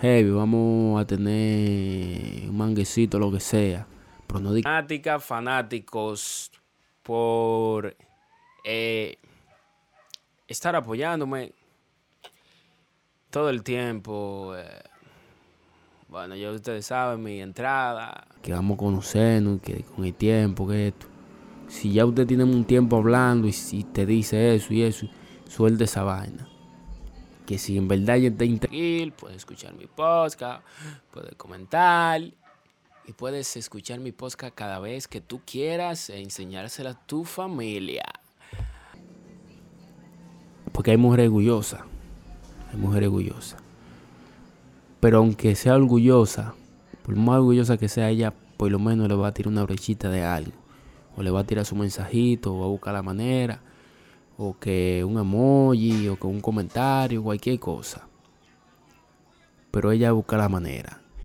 heavy, vamos a tener un manguecito, lo que sea. Fanáticas, fanáticos, por eh, estar apoyándome todo el tiempo. Eh, bueno, ya ustedes saben mi entrada. Que vamos a conocernos, que con el tiempo, que esto. Si ya usted tiene un tiempo hablando y si te dice eso y eso, suelte esa vaina. Que si en verdad ya te interesa, puedes escuchar mi podcast, puedes comentar y puedes escuchar mi podcast cada vez que tú quieras e enseñársela a tu familia. Porque hay mujeres orgullosas. Hay mujeres orgullosas. Pero aunque sea orgullosa, por más orgullosa que sea ella, por lo menos le va a tirar una brechita de algo. O le va a tirar su mensajito, o va a buscar la manera. O que un emoji, o que un comentario, cualquier cosa. Pero ella busca la manera.